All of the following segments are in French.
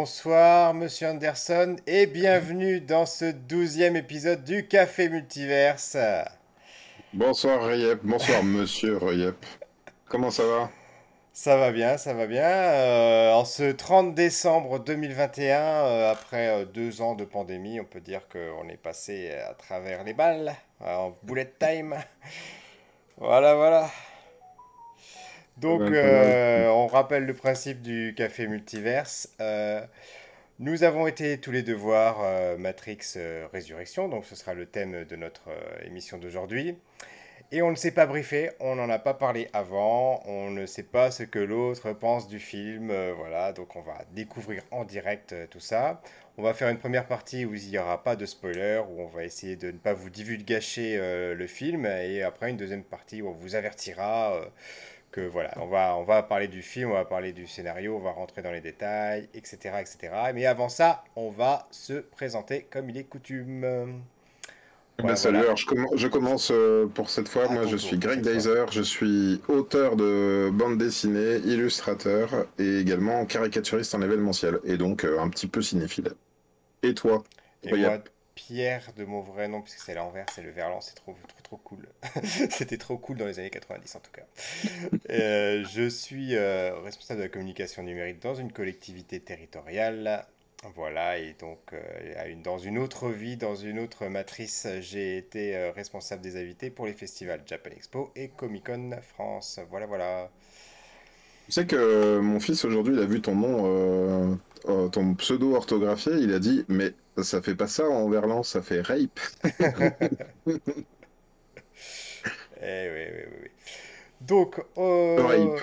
Bonsoir, monsieur Anderson, et bienvenue dans ce douzième épisode du Café Multiverse. Bonsoir, Rayep. Bonsoir, monsieur Rayep. Comment ça va? Ça va bien, ça va bien. Euh, en ce 30 décembre 2021, euh, après euh, deux ans de pandémie, on peut dire qu'on est passé à travers les balles, en bullet time. Voilà, voilà. Donc, euh, on rappelle le principe du café multiverse. Euh, nous avons été tous les deux voir euh, Matrix Résurrection, donc ce sera le thème de notre émission d'aujourd'hui. Et on ne s'est pas briefé, on n'en a pas parlé avant, on ne sait pas ce que l'autre pense du film, voilà, donc on va découvrir en direct tout ça. On va faire une première partie où il n'y aura pas de spoiler, où on va essayer de ne pas vous divulgacher le film, et après une deuxième partie où on vous avertira que voilà, on va, on va parler du film, on va parler du scénario, on va rentrer dans les détails, etc. etc. Mais avant ça, on va se présenter comme il est coutume. Eh ben, salut, alors je, commence euh, pour cette fois. Moi, je suis Greg Deiser, je suis auteur de bande dessinée, illustrateur et également caricaturiste en événementiel, et donc euh, un petit peu cinéphile. Et toi? Et moi, Pierre de mon vrai nom, puisque c'est l'envers, c'est le verlan, c'est trop, trop, trop cool. C'était trop cool dans les années 90 en tout cas. Euh, je suis euh, responsable de la communication numérique dans une collectivité territoriale. Voilà, et donc euh, dans une autre vie, dans une autre matrice, j'ai été responsable des invités pour les festivals Japan Expo et Comic Con France. Voilà, voilà. Tu sais que mon fils aujourd'hui, il a vu ton nom, ton pseudo orthographié, il a dit, mais ça fait pas ça en verlan, ça fait rape. eh oui, oui, oui. Donc, euh,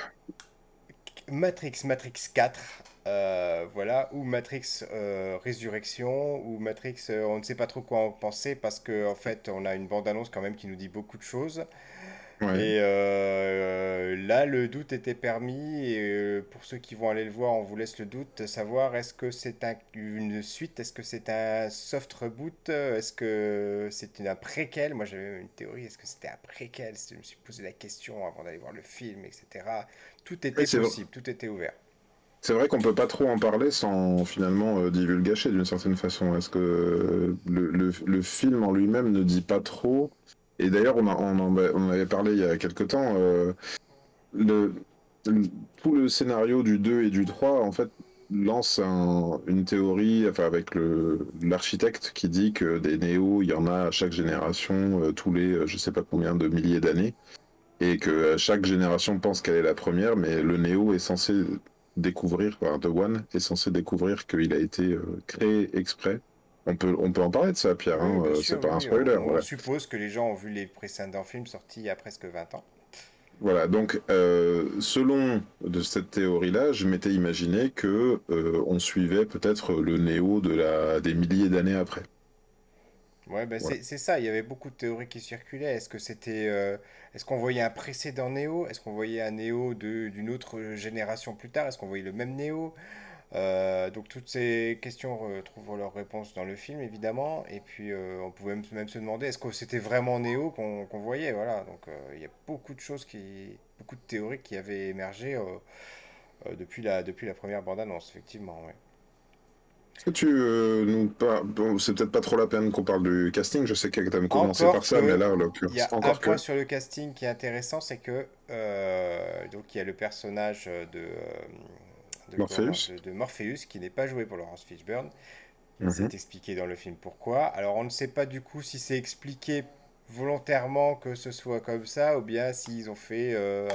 Matrix, Matrix 4, euh, voilà, ou Matrix euh, Résurrection, ou Matrix, on ne sait pas trop quoi en penser parce qu'en en fait, on a une bande-annonce quand même qui nous dit beaucoup de choses. Et euh, là, le doute était permis. Et euh, pour ceux qui vont aller le voir, on vous laisse le doute savoir est-ce que c'est un, une suite, est-ce que c'est un soft reboot, est-ce que c'est une, un préquel? Moi, j'avais une théorie est-ce que c'était un préquel? Je me suis posé la question avant d'aller voir le film, etc. Tout était possible, tout était ouvert. C'est vrai qu'on peut pas trop en parler sans finalement euh, divulgacher d'une certaine façon. Est-ce que le, le, le, film en lui-même ne dit pas trop et d'ailleurs, on, en, avait parlé il y a quelque temps. Euh, tout le scénario du 2 et du 3, en fait, lance une théorie enfin, avec l'architecte qui dit que des néos, il y en a à chaque génération, euh, tous les euh, je sais pas combien de milliers d'années. Et que chaque génération pense qu'elle est la première, mais le néo est censé découvrir, enfin, The One est censé découvrir qu'il a été créé exprès on peut, on peut en parler de ça, Pierre. Hein, euh, c'est pas un spoiler. On, suppose que les gens ont vu les précédents films sortis il y a presque 20 ans. Voilà, donc euh, selon de cette théorie-là, je m'étais imaginé que euh, on suivait peut-être le néo de la des milliers d'années après. Ouais, ben c'est ça. Il y avait beaucoup de théories qui circulaient. Est-ce que c'était, est-ce qu'on voyait un précédent néo? Est-ce qu'on voyait un néo d'une autre génération plus tard? Est-ce qu'on voyait le même néo? Euh, donc toutes ces questions trouvent leur réponse dans le film évidemment. Et puis euh, on pouvait même, se demander est-ce que c'était vraiment Néo qu'on voyait? Voilà. Donc euh, il y a beaucoup de choses qui beaucoup de théories qui avaient émergé depuis la depuis la première bande annonce effectivement ouais. Est-ce que tu nous parles... Bon, c'est peut-être pas trop la peine qu'on parle du casting, je sais que tu as commencé par ça, mais là, Il y a un point sur le casting qui est intéressant, c'est que donc il y a le personnage de de Morpheus, de, Morpheus qui n'est pas joué pour Laurence Fishburne. Mhm. C'est expliqué dans le film pourquoi. Alors on ne sait pas du coup si c'est expliqué volontairement que ce soit comme ça ou bien s'ils ont fait euh,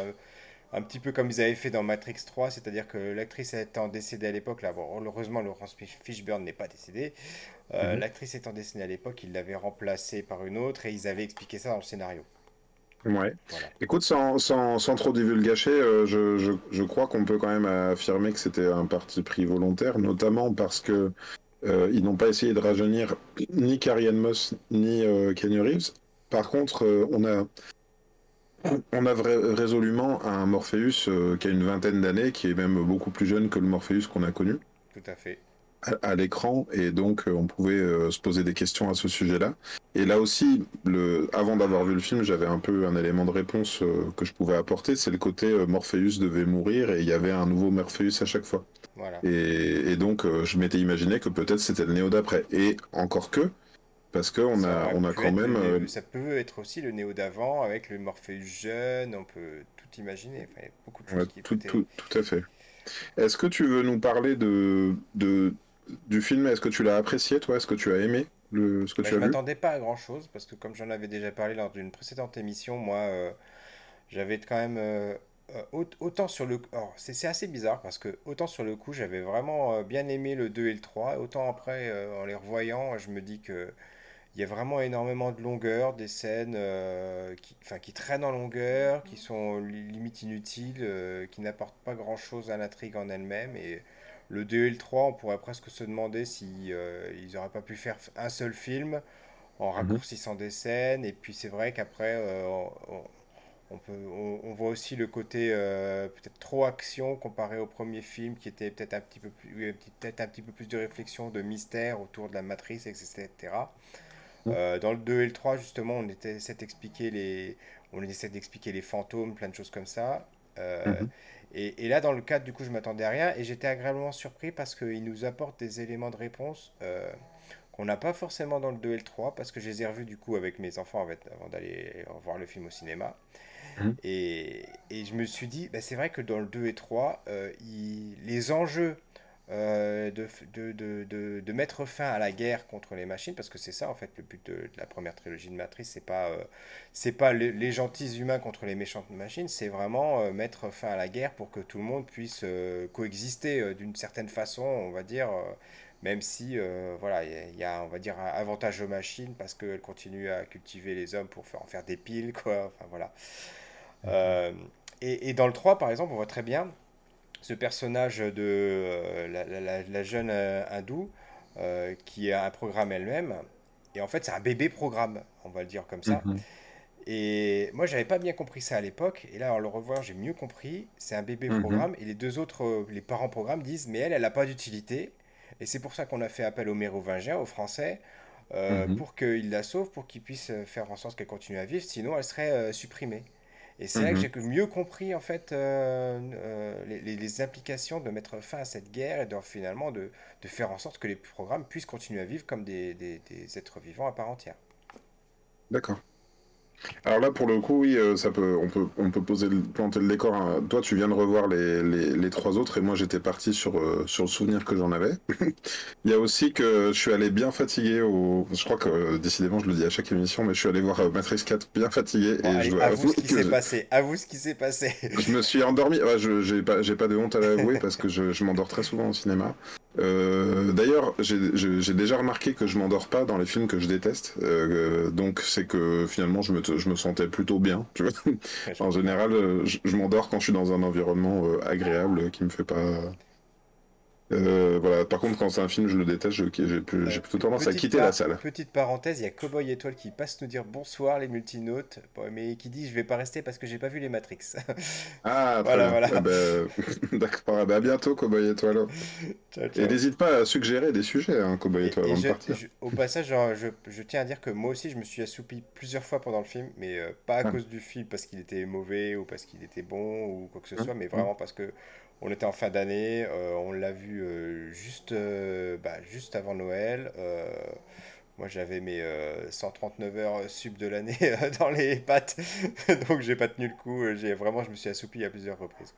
un petit peu comme ils avaient fait dans Matrix 3, c'est-à-dire que l'actrice étant décédée à l'époque, là, bon, heureusement Laurence Fishburne n'est pas décédée, euh, mhm. l'actrice étant décédée à l'époque, ils l'avaient remplacée par une autre et ils avaient expliqué ça dans le scénario. Ouais. Écoute, sans, sans, sans, trop divulgacher, euh, je, je, je, crois qu'on peut quand même affirmer que c'était un parti pris volontaire, notamment parce que euh, ils n'ont pas essayé de rajeunir ni Carrie Ann Moss ni euh, Kenny Reeves. Par contre, on a on a résolument un Morpheus qui a une vingtaine d'années, qui est même beaucoup plus jeune que le Morpheus qu'on a connu. Tout à fait. À, l'écran et donc on pouvait se poser des questions à ce sujet-là. Et là aussi, le, avant d'avoir vu le film, j'avais un peu un élément de réponse que je pouvais apporter, c'est le côté Morpheus devait mourir et il y avait un nouveau Morpheus à chaque fois. Voilà. Et, et, donc je m'étais imaginé que peut-être c'était le Néo d'après. Et encore que, parce qu'on a, on a quand même. Euh, ça peut être aussi le Néo d'avant avec le Morpheus jeune, on peut tout imaginer. Enfin, beaucoup de choses qui tout, tout, tout, à fait. Est-ce que tu veux nous parler de, de du film Est-ce que tu l'as apprécié, toi? Est-ce que tu as aimé le, ce que bah, tu as Je m'attendais pas à grand chose parce que, comme j'en avais déjà parlé lors d'une précédente émission, moi, euh, j'avais quand même. Euh, autant sur le c'est assez bizarre parce que autant sur le coup j'avais vraiment bien aimé le 2 et le 3 autant après en les revoyant je me dis que il y a vraiment énormément de longueur, des scènes euh, qui, enfin, qui traînent en longueur, qui sont limite inutiles, euh, qui n'apportent pas grand-chose à l'intrigue en elle-même. Et le 2 et le 3, on pourrait presque se demander si euh, ils n'auraient pas pu faire un seul film en mhm. raccourcissant des scènes. Et puis c'est vrai qu'après, on, peut, on, voit aussi le côté peut-être trop action comparé au premier film qui était peut-être un petit peu plus, peut-être un petit peu plus de réflexion, de mystère autour de la matrice, etc. Euh, dans le 2 et le 3, justement, on essaie d'expliquer les, on essaie d'expliquer les fantômes, plein de choses comme ça. Euh, mhm. Et, et, là, dans le cadre, du coup, je m'attendais à rien et j'étais agréablement surpris parce qu'il nous apporte des éléments de réponse euh, qu'on n'a pas forcément dans le 2 et le 3 parce que je les ai revus, du coup, avec mes enfants avant d'aller voir le film au cinéma. Mhm. Et, et, je me suis dit, bah, c'est vrai que dans le 2 et 3, les enjeux euh, de, de, de, de, mettre fin à la guerre contre les machines, parce que c'est ça en fait le but de, la première trilogie de Matrice, c'est pas, euh, c'est pas les, gentils humains contre les méchantes machines, c'est vraiment euh, mettre fin à la guerre pour que tout le monde puisse coexister d'une certaine façon, on va dire, même si voilà, il y, a on va dire avantage aux machines parce qu'elles continuent à cultiver les hommes pour en faire des piles, quoi, enfin voilà. Et, et, dans le 3, par exemple, on voit très bien ce personnage de euh, la, jeune euh, hindoue euh, qui a un programme elle-même. Et en fait, c'est un bébé programme, on va le dire comme ça. Mhm. Et moi, j'avais pas bien compris ça à l'époque. Et là, en le revoir, j'ai mieux compris. C'est un bébé mhm. programme. Et les deux autres, les parents programme, disent Mais elle, elle n'a pas d'utilité. Et c'est pour ça qu'on a fait appel au mérovingien, aux Français, mhm. pour qu'il la sauve, pour qu'il puisse faire en sorte qu'elle continue à vivre. Sinon, elle serait supprimée. Et c'est là que mhm. j'ai mieux compris en fait euh, euh, les, implications de mettre fin à cette guerre et de finalement de, de, faire en sorte que les programmes puissent continuer à vivre comme des, des, des êtres vivants à part entière. D'accord. Alors là, pour le coup, oui, euh, ça peut, on peut, on peut poser, planter le décor. Hein. Toi, tu viens de revoir les, les, les trois autres, et moi, j'étais parti sur, euh, sur le souvenir que j'en avais. Il y a aussi que je suis allé bien fatigué au, je crois que euh, décidément, je le dis à chaque émission, mais je suis allé voir Matrix 4 bien fatigué. et je avoue ce qui s'est passé. Avoue ce qui s'est passé. je me suis endormi. je j'ai pas, j'ai pas de honte à l'avouer parce que je, je m'endors très souvent au cinéma. Euh, D'ailleurs, j'ai déjà remarqué que je m'endors pas dans les films que je déteste. Euh, donc, c'est que finalement, je me, je me sentais plutôt bien. Tu vois en général, euh, je, je m'endors quand je suis dans un environnement euh, agréable qui me fait pas euh, voilà. Par contre, quand c'est un film, je le déteste, j'ai plutôt tendance à quitter la salle. Petite parenthèse, il y a Cowboy Étoile qui passe nous dire bonsoir les multinotes, mais qui dit je vais pas rester parce que j'ai pas vu les Matrix. ah, voilà, voilà. Ah, bah, d'accord, ah, bah, à bientôt Cowboy Étoile. Et n'hésite pas à suggérer des sujets, hein, Cowboy Étoile, avant de partir. au passage, je, je, tiens à dire que moi aussi, je me suis assoupi plusieurs fois pendant le film, mais euh, pas à ah. cause du film parce qu'il était mauvais ou parce qu'il était bon ou quoi que ce hein soit, mais vraiment parce que on était en fin d'année, euh, on l'a vu euh, juste, euh, bah, juste avant Noël. moi, j'avais mes 139 heures sub de l'année dans les pattes, donc j'ai pas tenu le coup. Vraiment, je me suis assoupi à plusieurs reprises.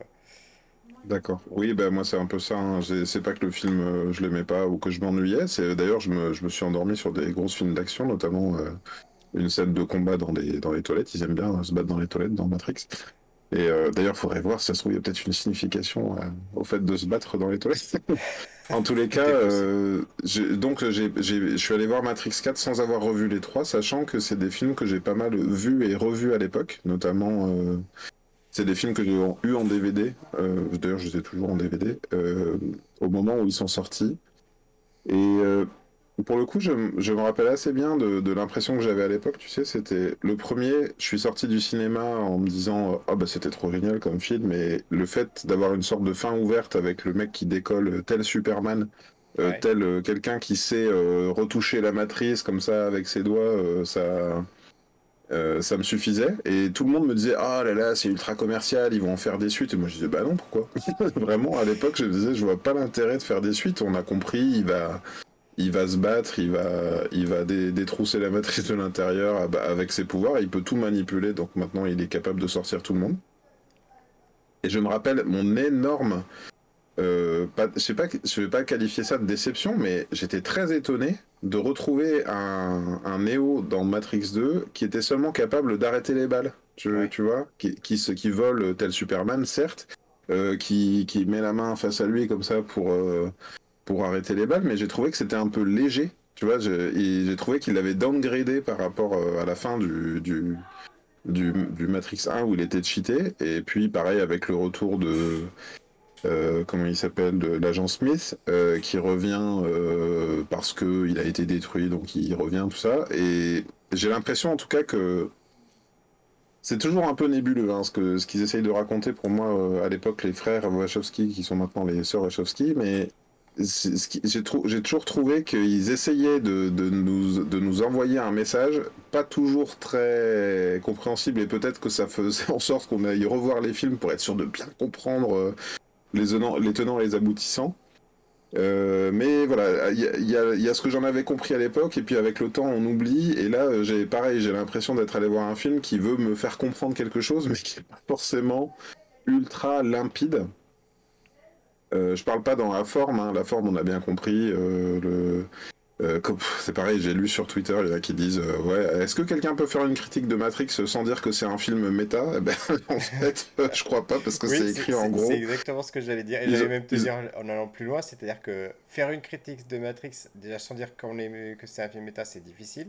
D'accord. Oui, ben moi c'est un peu ça. Hein. C'est pas que le film je l'aimais pas ou que je m'ennuyais. D'ailleurs je me, suis endormi sur des grosses films d'action, notamment une scène de combat dans, dans les toilettes. Ils aiment bien se battre dans les toilettes dans Matrix. Et euh, d'ailleurs, il faudrait voir si ça se trouve, il y a peut-être une signification euh, au fait de se battre dans les toilettes. en tous les cas, euh, donc je suis allé voir Matrix 4 sans avoir revu les trois, sachant que c'est des films que j'ai pas mal vus et revus à l'époque, notamment. c'est des films que j'ai eu en DVD. D'ailleurs, je les ai toujours en DVD au moment où ils sont sortis. Et pour le coup, je, me rappelle assez bien de, l'impression que j'avais à l'époque. Tu sais, c'était le premier. Je suis sorti du cinéma en me disant Ah, bah c'était trop génial comme film. Et le fait d'avoir une sorte de fin ouverte avec le mec qui décolle tel Superman tel quelqu'un qui sait retoucher la matrice comme ça avec ses doigts, ça, ça me suffisait. Et tout le monde me disait ah là là c'est ultra commercial, ils vont en faire des suites. Et moi je disais bah non pourquoi? Vraiment à l'époque je me disais je vois pas l'intérêt de faire des suites. On a compris, il va il va se battre, il va, il va détrousser la matrice de l'intérieur avec ses pouvoirs, il peut tout manipuler, donc maintenant il est capable de sortir tout le monde. Et je me rappelle mon énorme... Euh, pas, je sais pas, je vais pas qualifier ça de déception, mais j'étais très étonné de retrouver un, un Neo dans Matrix 2 qui était seulement capable d'arrêter les balles, tu, tu vois, qui, qui, qui, vole tel Superman, certes, euh, qui, qui met la main face à lui comme ça pour, euh, pour arrêter les balles, mais j'ai trouvé que c'était un peu léger. Tu vois, j'ai trouvé qu'il avait downgradé par rapport euh, à la fin du, du, du, Matrix 1 où il était cheaté. Et puis, pareil, avec le retour de. Euh, comment il s'appelle l'agent Smith euh, qui revient parce qu'il a été détruit donc il revient tout ça et j'ai l'impression en tout cas que c'est toujours un peu nébuleux hein, ce que ce qu'ils essayent de raconter pour moi à l'époque les frères Wachowski qui sont maintenant les sœurs Wachowski mais j'ai toujours trouvé qu'ils essayaient de, nous, envoyer un message pas toujours très compréhensible et peut-être que ça faisait en sorte qu'on aille revoir les films pour être sûr de bien comprendre euh, les, tenants, et les aboutissants. Euh, mais voilà, il y, a, ce que j'en avais compris à l'époque, et puis avec le temps on oublie, et là euh, j'ai pareil, j'ai l'impression d'être allé voir un film qui veut me faire comprendre quelque chose, mais qui n'est pas forcément ultra limpide. Euh, je parle pas dans la forme, hein. la forme on a bien compris. Euh, le... Euh, c'est pareil, j'ai lu sur Twitter, il y en a qui disent ouais, est-ce que quelqu'un peut faire une critique de Matrix sans dire que c'est un film méta? Eh ben, En fait, je crois pas parce que c'est écrit en gros. C'est exactement ce que j'allais dire. Et j'allais même te dire en allant plus loin, c'est-à-dire que faire une critique de Matrix, déjà sans dire qu'on est... que c'est un film méta, c'est difficile.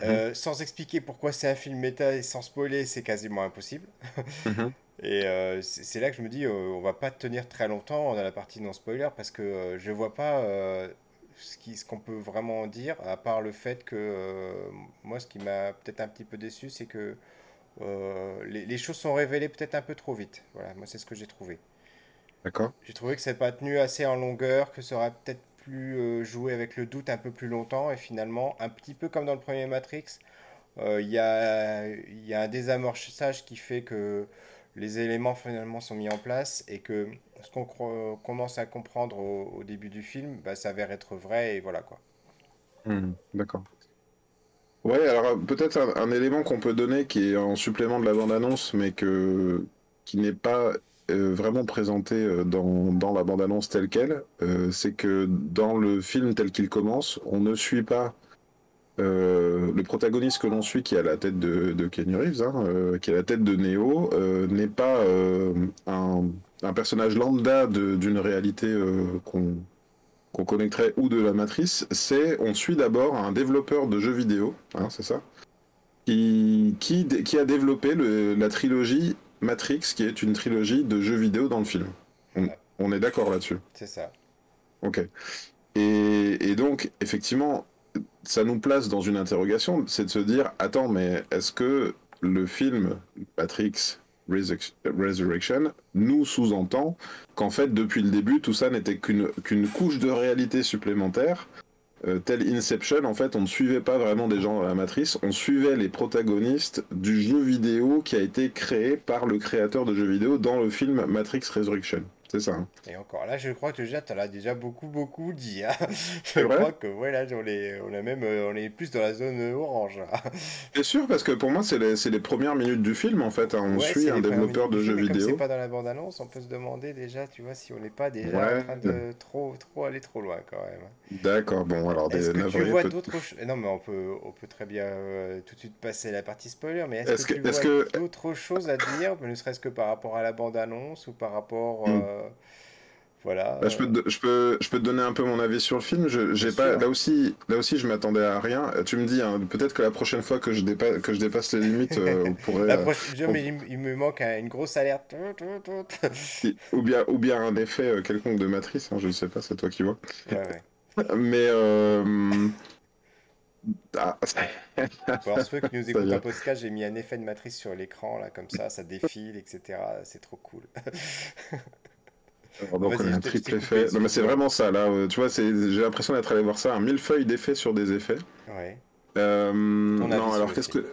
Mhm. sans expliquer pourquoi c'est un film méta et sans spoiler, c'est quasiment impossible. Mhm. Et euh, c'est là que je me dis, euh, on va pas tenir très longtemps dans la partie non spoiler parce que euh, je vois pas ce qu'on peut vraiment dire, à part le fait que moi, ce qui m'a peut-être un petit peu déçu, c'est que les, les, choses sont révélées peut-être un peu trop vite. Voilà, moi, c'est ce que j'ai trouvé. D'accord. J'ai trouvé que n'a pas tenu assez en longueur, que ça aurait peut-être plus joué avec le doute un peu plus longtemps, et finalement, un petit peu comme dans le premier Matrix, il y, a, y a un désamorçage qui fait que les éléments finalement sont mis en place et que ce qu'on commence à comprendre au, début du film bah, s'avère être vrai et voilà quoi. Hmm, d'accord. Ouais, alors peut-être un, élément qu'on peut donner qui est en supplément de la bande-annonce, mais que, qui n'est pas euh, vraiment présenté euh, dans, dans la bande-annonce telle qu'elle, euh, c'est que dans le film tel qu'il commence, on ne suit pas euh, le protagoniste que l'on suit, qui a la tête de, de Kenny Reeves, hein, euh, qui a la tête de Neo, euh, n'est pas un, personnage lambda d'une réalité qu'on qu'on connecterait ou de la matrice. C'est, on suit d'abord un développeur de jeux vidéo, hein, c'est ça, qui, qui, qui, a développé la trilogie Matrix, qui est une trilogie de jeux vidéo dans le film. On, est d'accord là-dessus. C'est ça. Ok. Et, et, donc, effectivement, ça nous place dans une interrogation, c'est de se dire, attends, mais est-ce que le film Matrix Resurrection nous sous-entend qu'en fait, depuis le début, tout ça n'était qu'une couche de réalité supplémentaire euh, tel Inception, en fait, on ne suivait pas vraiment des gens dans la matrice, on suivait les protagonistes du jeu vidéo qui a été créé par le créateur de jeux vidéo dans le film Matrix Resurrection. C'est ça. Hein. Et encore là, je crois que déjà, tu as déjà beaucoup, beaucoup dit. Hein. je crois que ouais, là, on est, on, est même, euh, on est plus dans la zone orange. C'est sûr, parce que pour moi, c'est les, les, premières minutes du film, en fait. Hein. On suit un développeur de jeux vidéo. c'est pas dans la bande-annonce, on peut se demander déjà, tu vois, si on n'est pas déjà en train de trop, trop aller trop loin, quand même. D'accord, bon, alors... Est-ce que tu vois d'autres choses Non, mais on peut, on peut très bien euh, tout de suite passer à la partie spoiler, mais est-ce que, tu vois d'autres choses à dire, ne serait-ce que par rapport à la bande-annonce ou par rapport... Hmm. Euh, voilà. Bah, je, peux te, je, peux, je peux te donner un peu mon avis sur le film. Je, j'ai pas, là, aussi, là aussi, je m'attendais à rien. Tu me dis, hein, peut-être que la prochaine fois que je dépasse, que je dépasse les limites, euh, on pourrait. La euh, prochaine... mais il, me manque une grosse alerte. ou, bien, ou bien un effet euh, quelconque de matrice, hein, je ne sais pas, c'est toi qui vois. Ouais, ouais. mais. Ah. Pour ceux qui nous écoutent un podcast, j'ai mis un effet de matrice sur l'écran, là, comme ça, ça défile, etc. C'est trop cool. donc on a un triple effet. Non mais c'est vraiment ça là. tu vois, j'ai l'impression d'être allé voir ça, un millefeuille d'effets sur des effets. Ouais. non, alors qu'est-ce que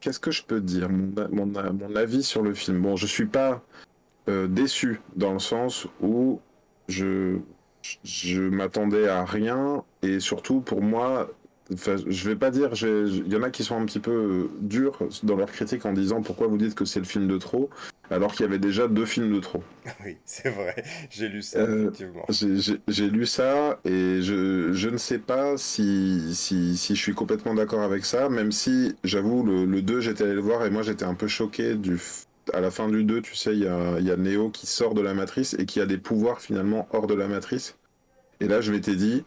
qu'est-ce que je peux dire? Mon, mon, avis sur le film. Bon, je suis pas déçu dans le sens où je je m'attendais à rien et surtout pour moi Enfin, je vais pas dire, il y en a qui sont un petit peu euh, durs dans leur critique en disant pourquoi vous dites que c'est le film de trop, alors qu'il y avait déjà deux films de trop. Oui, c'est vrai, j'ai lu ça, euh, effectivement. J'ai lu ça et je, je, ne sais pas si, si, si je suis complètement d'accord avec ça, même si j'avoue, le, le 2, j'étais allé le voir et moi j'étais un peu choqué du. À la fin du 2, tu sais, il y a, y a Neo qui sort de la matrice et qui a des pouvoirs finalement hors de la matrice. Et là, je m'étais dit,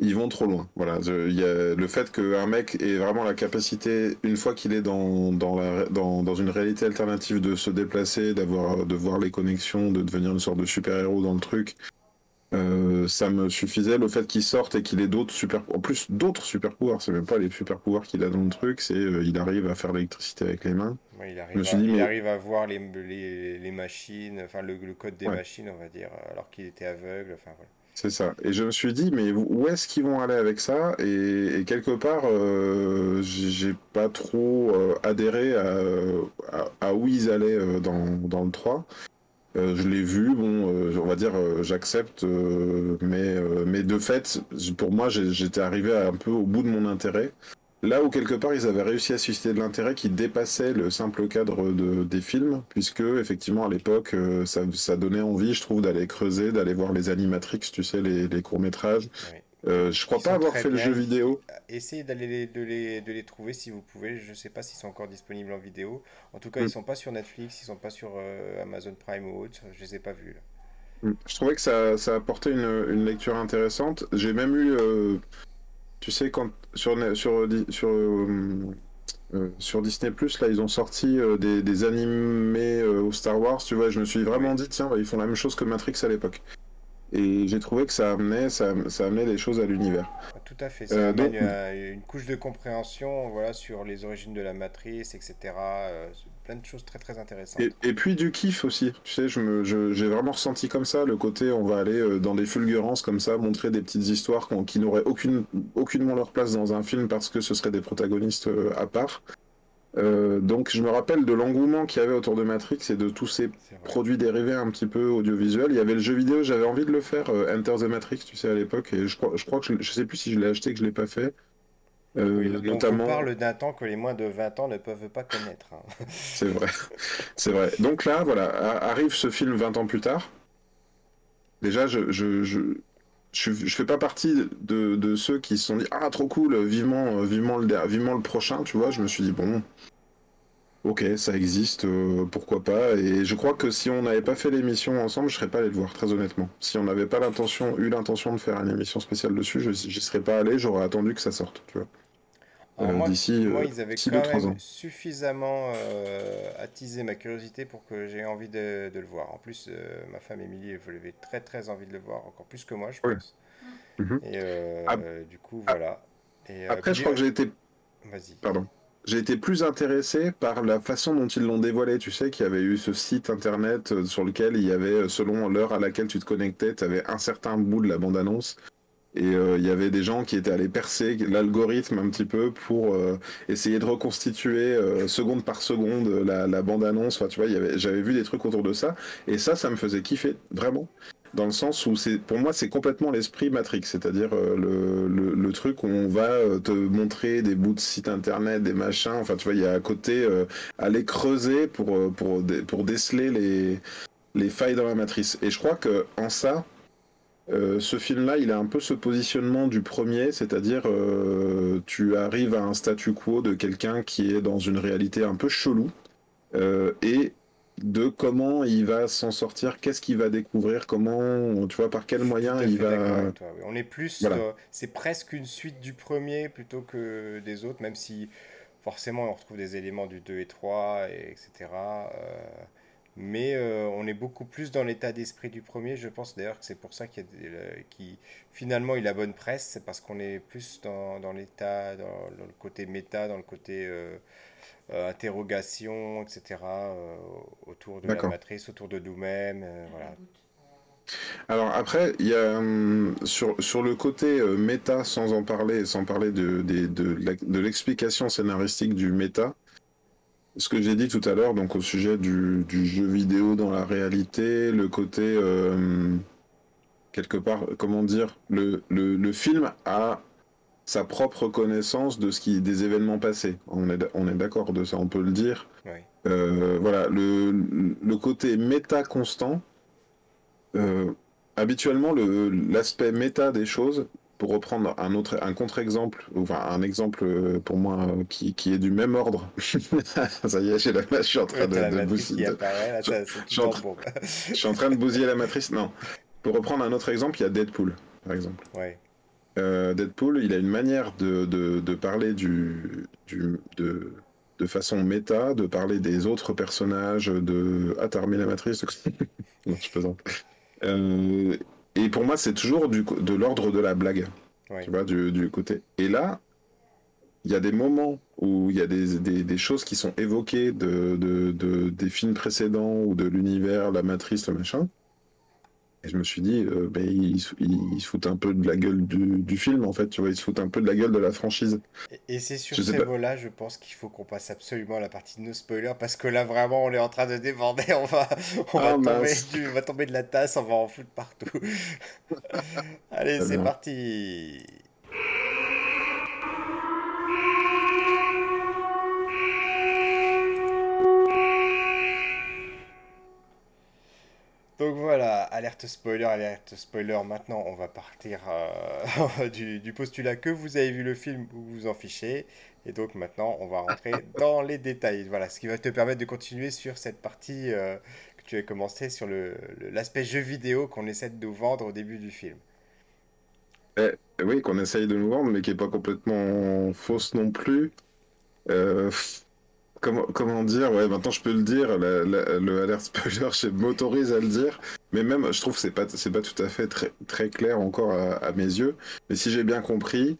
ils vont trop loin. Voilà, il y a le fait qu'un mec ait vraiment la capacité, une fois qu'il est dans, dans, la, dans, dans, une réalité alternative, de se déplacer, d'avoir, de voir les connexions, de devenir une sorte de super-héros dans le truc, euh, ça me suffisait. Le fait qu'il sorte et qu'il ait d'autres super, en plus d'autres super pouvoirs, c'est même pas les super pouvoirs qu'il a dans le truc, c'est euh, il arrive à faire l'électricité avec les mains. il, arrive, à, il arrive, à, voir les, les, les machines, enfin le, code des machines, on va dire, alors qu'il était aveugle. Enfin voilà. C'est ça. Et je me suis dit, mais où est-ce qu'ils vont aller avec ça? Et, quelque part, euh, j'ai pas trop euh, adhéré à, où ils allaient euh, dans, dans, le 3. je l'ai vu, bon, on va dire, j'accepte, mais, mais de fait, pour moi, j'étais arrivé un peu au bout de mon intérêt. Là où quelque part ils avaient réussi à susciter de l'intérêt qui dépassait le simple cadre de, des films, puisque effectivement à l'époque euh, ça, ça, donnait envie, je trouve, d'aller creuser, d'aller voir les animatrix, tu sais, les, les courts métrages. Euh, je crois pas avoir fait le jeu vidéo. Essayez d'aller de les, de les trouver si vous pouvez. Je sais pas s'ils sont encore disponibles en vidéo. En tout cas, ils mm. sont pas sur Netflix, ils sont pas sur euh, Amazon Prime ou autre. Je les ai pas vus. Mm. Je trouvais que ça, ça apportait une, une lecture intéressante. J'ai même eu tu sais, quand sur, sur, sur, euh, euh, sur Disney Plus, là, ils ont sorti euh, des, des, animés au Star Wars, tu vois, je me suis vraiment dit, tiens, bah, ils font la même chose que Matrix à l'époque. Et j'ai trouvé que ça amenait, ça, ça amenait des choses à l'univers. Tout à fait, ça euh, amène euh, une, couche de compréhension voilà, sur les origines de la matrice, etc. Euh, plein de choses très très intéressantes. Et, puis du kiff aussi, tu sais, j'ai je j'ai vraiment ressenti comme ça le côté on va aller dans des fulgurances comme ça, montrer des petites histoires qui n'auraient aucune, aucunement leur place dans un film parce que ce seraient des protagonistes à part. Euh, donc je me rappelle de l'engouement qu'il y avait autour de Matrix et de tous ces produits dérivés un petit peu audiovisuels. Il y avait le jeu vidéo, j'avais envie de le faire, euh, Enter the Matrix, tu sais, à l'époque, et je crois, je crois que je, sais plus si je l'ai acheté, que je l'ai pas fait. Euh, notamment... On parle d'un temps que les moins de 20 ans ne peuvent pas connaître. Hein. c'est vrai, c'est vrai. Donc là, voilà, arrive ce film 20 ans plus tard. Déjà, je, je, je, fais pas partie de, ceux qui se sont dit ah trop cool vivement vivement le vivement le prochain tu vois. Je me suis dit bon ok ça existe euh, pourquoi pas. Et je crois que si on n'avait pas fait l'émission ensemble je serais pas allé le voir très honnêtement. Si on n'avait pas eu l'intention de faire une émission spéciale dessus je j'y serais pas allé j'aurais attendu que ça sorte tu vois euh, d'ici moi, ils avaient quand même suffisamment euh, attisé ma curiosité pour que j'ai envie de, le voir. En plus, euh, ma femme Émilie, elle avait très très envie de le voir, encore plus que moi, je pense. Mhm. Et du coup, voilà. Et, après, je crois que j'ai été. Vas-y. Pardon. J'ai été plus intéressé par la façon dont ils l'ont dévoilé. Tu sais qu'il y avait eu ce site internet sur lequel il y avait, selon l'heure à laquelle tu te connectais, tu avais un certain bout de la bande-annonce et euh, il y avait des gens qui étaient allés percer l'algorithme un petit peu pour euh, essayer de reconstituer euh, seconde par seconde la, bande-annonce. Tu vois, j'avais vu des trucs autour de ça. Et ça, ça me faisait kiffer, vraiment. Dans le sens où pour moi, c'est complètement l'esprit Matrix. C'est-à-dire le, truc où on va te montrer des bouts de sites internet, des machins. Enfin, tu vois, il y a à côté aller creuser pour, pour, pour déceler les, les failles dans la matrice. Et je crois que en ça, euh, ce film-là, il a un peu ce positionnement du premier, c'est-à-dire euh, tu arrives à un statu quo de quelqu'un qui est dans une réalité un peu chelou euh, et de comment il va s'en sortir, qu'est-ce qu'il va découvrir, comment, tu vois, par quel moyen il va. On est plus, c'est presque une suite du premier plutôt que des autres, même si forcément on retrouve des éléments du 2 et 3, et etc. Mais euh, on est beaucoup plus dans l'état d'esprit du premier. Je pense d'ailleurs que c'est pour ça qu'il qui finalement il a bonne presse. C'est parce qu'on est plus dans, dans l'état, dans, le côté méta, dans le côté euh, euh, interrogation, etc. autour de la matrice, autour de nous-mêmes. voilà. Alors après, il y a hum, sur, sur le côté méta, sans en parler, sans parler de, de, de, de l'explication scénaristique du méta, ce que j'ai dit tout à l'heure, donc au sujet du, du, jeu vidéo dans la réalité, le côté euh, quelque part, comment dire, le, le, le, film a sa propre connaissance de ce qui des événements passés. On est, on est d'accord de ça, on peut le dire. Oui. Euh, voilà, le, le côté méta constant euh, habituellement, l'aspect méta des choses, pour reprendre un autre, un contre-exemple, enfin un exemple euh, pour moi qui, qui est du même ordre. ça y est, j'ai la, je suis en train de, de bousiller. Je suis en train de bousiller la matrice. Non. Pour reprendre un autre exemple, il y a Deadpool, par exemple. Ouais. Euh, Deadpool, il a une manière de, de, de parler du, du de, de façon méta, de parler des autres personnages, de ah t'as remis la matrice. non, je plaisante. Euh, et pour moi, c'est toujours du, de l'ordre de la blague. Ouais. Tu vois, du, du, côté. Et là, il y a des moments où il y a des, des, des choses qui sont évoquées de, de, de, des films précédents ou de l'univers, la matrice, le machin. Et je me suis dit, euh, ben, ils, ils, se foutent un peu de la gueule du, du, film, en fait, tu vois, ils se foutent un peu de la gueule de la franchise. Et, et c'est sur je ces mots-là, je pense qu'il faut qu'on passe absolument à la partie de nos spoilers, parce que là, vraiment, on est en train de déborder, on va, on ah, va, tomber, du, on va tomber de la tasse, on va en foutre partout. Allez, c'est parti Donc voilà, alerte spoiler, alerte spoiler. Maintenant, on va partir euh, du, du, postulat que vous avez vu le film ou vous en fichez. Et donc maintenant, on va rentrer dans les détails. Voilà, ce qui va te permettre de continuer sur cette partie euh, que tu as commencé sur l'aspect le, jeu vidéo qu'on essaie de nous vendre au début du film. Eh, oui, qu'on essaye de nous vendre, mais qui n'est pas complètement fausse non plus. Euh, comment, comment dire Ouais, maintenant je peux le dire. La, la, le alert spoiler, je m'autorise à le dire. Mais même, je trouve que c'est pas, c'est pas tout à fait très, très clair encore à, à mes yeux. Mais si j'ai bien compris,